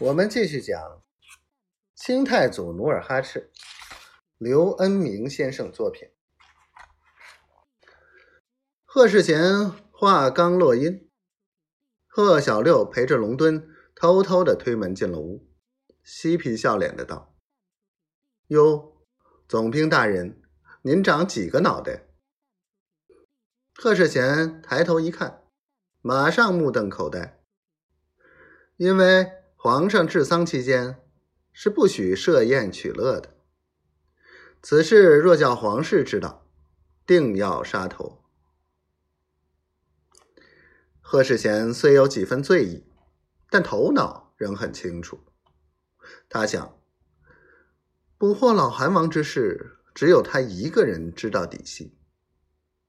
我们继续讲清太祖努尔哈赤，刘恩明先生作品。贺世贤话刚落音，贺小六陪着龙敦偷偷的推门进了屋，嬉皮笑脸的道：“哟，总兵大人，您长几个脑袋？”贺世贤抬头一看，马上目瞪口呆，因为。皇上治丧期间是不许设宴取乐的。此事若叫皇室知道，定要杀头。贺世贤虽有几分醉意，但头脑仍很清楚。他想，捕获老韩王之事，只有他一个人知道底细。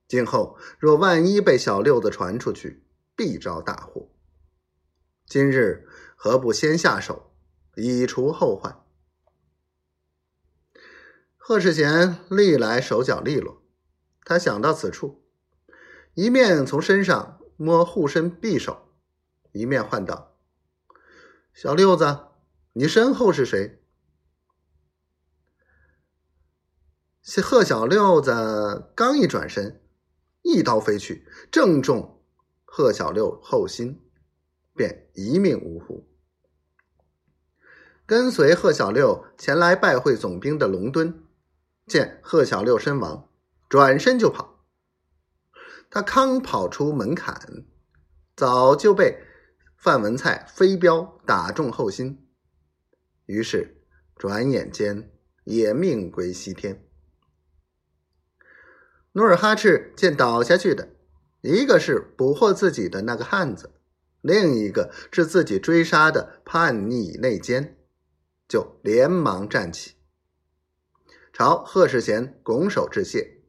今后若万一被小六子传出去，必招大祸。今日。何不先下手，以除后患？贺世贤历来手脚利落，他想到此处，一面从身上摸护身匕首，一面唤道：“小六子，你身后是谁？”贺小六子刚一转身，一刀飞去，正中贺小六后心，便一命呜呼。跟随贺小六前来拜会总兵的龙敦，见贺小六身亡，转身就跑。他刚跑出门槛，早就被范文蔡飞镖打中后心，于是转眼间也命归西天。努尔哈赤见倒下去的，一个是捕获自己的那个汉子，另一个是自己追杀的叛逆内奸。就连忙站起，朝贺世贤拱手致谢，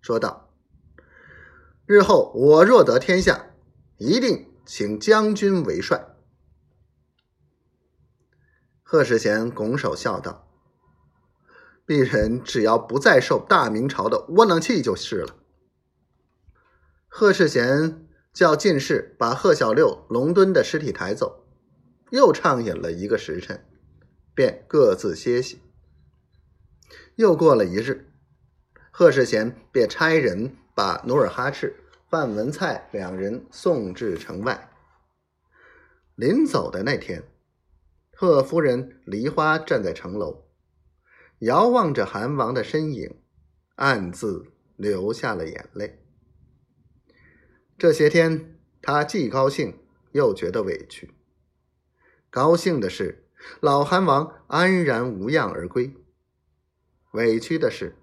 说道：“日后我若得天下，一定请将军为帅。”贺世贤拱手笑道：“鄙人只要不再受大明朝的窝囊气就是了。”贺世贤叫进士把贺小六、龙敦的尸体抬走，又畅饮了一个时辰。便各自歇息。又过了一日，贺世贤便差人把努尔哈赤、范文蔡两人送至城外。临走的那天，贺夫人梨花站在城楼，遥望着韩王的身影，暗自流下了眼泪。这些天，他既高兴又觉得委屈。高兴的是。老韩王安然无恙而归。委屈的是，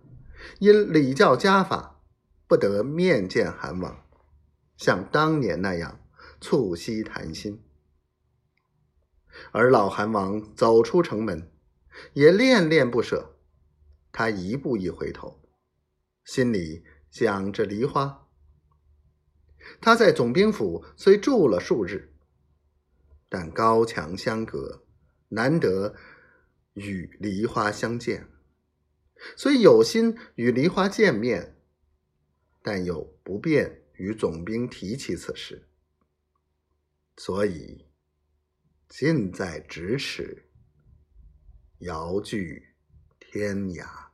因礼教家法，不得面见韩王，像当年那样促膝谈心。而老韩王走出城门，也恋恋不舍。他一步一回头，心里想着梨花。他在总兵府虽住了数日，但高墙相隔。难得与梨花相见，虽有心与梨花见面，但又不便与总兵提起此事，所以近在咫尺，遥距天涯。